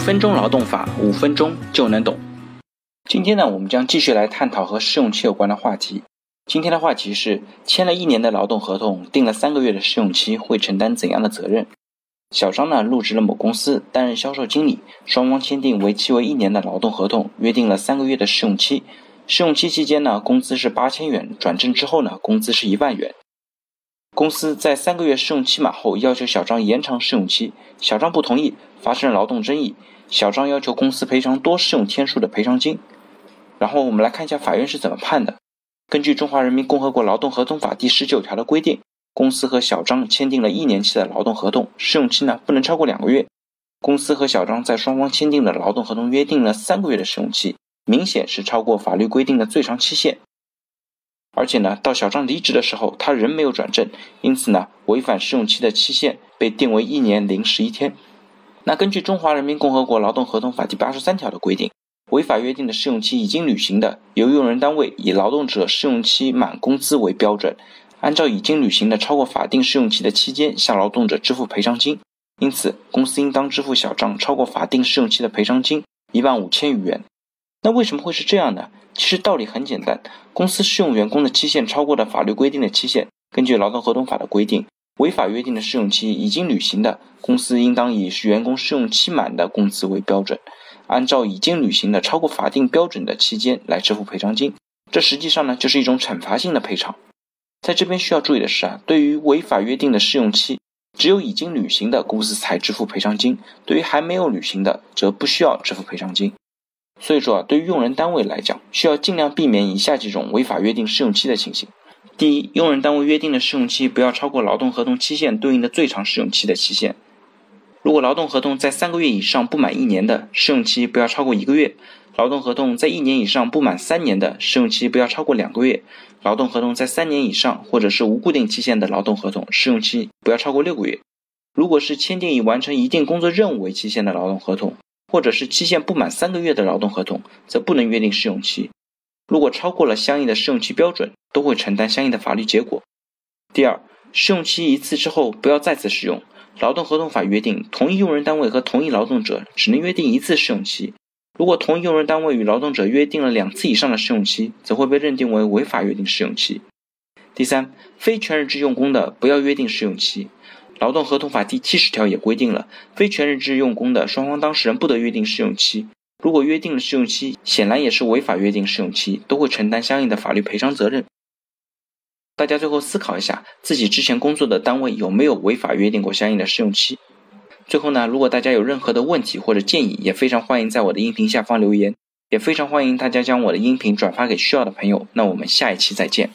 分钟劳动法，五分钟就能懂。今天呢，我们将继续来探讨和试用期有关的话题。今天的话题是：签了一年的劳动合同，定了三个月的试用期，会承担怎样的责任？小张呢，入职了某公司，担任销售经理，双方签订为期为一年的劳动合同，约定了三个月的试用期。试用期期间呢，工资是八千元，转正之后呢，工资是一万元。公司在三个月试用期满后，要求小张延长试用期，小张不同意，发生劳动争议，小张要求公司赔偿多试用天数的赔偿金。然后我们来看一下法院是怎么判的。根据《中华人民共和国劳动合同法》第十九条的规定，公司和小张签订了一年期的劳动合同，试用期呢不能超过两个月。公司和小张在双方签订的劳动合同约定了三个月的试用期，明显是超过法律规定的最长期限。而且呢，到小张离职的时候，他仍没有转正，因此呢，违反试用期的期限被定为一年零十一天。那根据《中华人民共和国劳动合同法》第八十三条的规定，违法约定的试用期已经履行的，由用人单位以劳动者试用期满工资为标准，按照已经履行的超过法定试用期的期间向劳动者支付赔偿金。因此，公司应当支付小张超过法定试用期的赔偿金一万五千余元。那为什么会是这样呢？其实道理很简单，公司试用员工的期限超过了法律规定的期限。根据劳动合同法的规定，违法约定的试用期已经履行的，公司应当以员工试用期满的工资为标准，按照已经履行的超过法定标准的期间来支付赔偿金。这实际上呢，就是一种惩罚性的赔偿。在这边需要注意的是啊，对于违法约定的试用期，只有已经履行的公司才支付赔偿金，对于还没有履行的，则不需要支付赔偿金。所以说啊，对于用人单位来讲，需要尽量避免以下几种违法约定试用期的情形。第一，用人单位约定的试用期不要超过劳动合同期限对应的最长试用期的期限。如果劳动合同在三个月以上不满一年的，试用期不要超过一个月；劳动合同在一年以上不满三年的，试用期不要超过两个月；劳动合同在三年以上或者是无固定期限的劳动合同，试用期不要超过六个月。如果是签订以完成一定工作任务为期限的劳动合同，或者是期限不满三个月的劳动合同，则不能约定试用期。如果超过了相应的试用期标准，都会承担相应的法律结果。第二，试用期一次之后不要再次使用。劳动合同法约定，同一用人单位和同一劳动者只能约定一次试用期。如果同一用人单位与劳动者约定了两次以上的试用期，则会被认定为违法约定试用期。第三，非全日制用工的不要约定试用期。劳动合同法第七十条也规定了，非全日制用工的双方当事人不得约定试用期。如果约定了试用期，显然也是违法约定试用期，都会承担相应的法律赔偿责任。大家最后思考一下，自己之前工作的单位有没有违法约定过相应的试用期？最后呢，如果大家有任何的问题或者建议，也非常欢迎在我的音频下方留言，也非常欢迎大家将我的音频转发给需要的朋友。那我们下一期再见。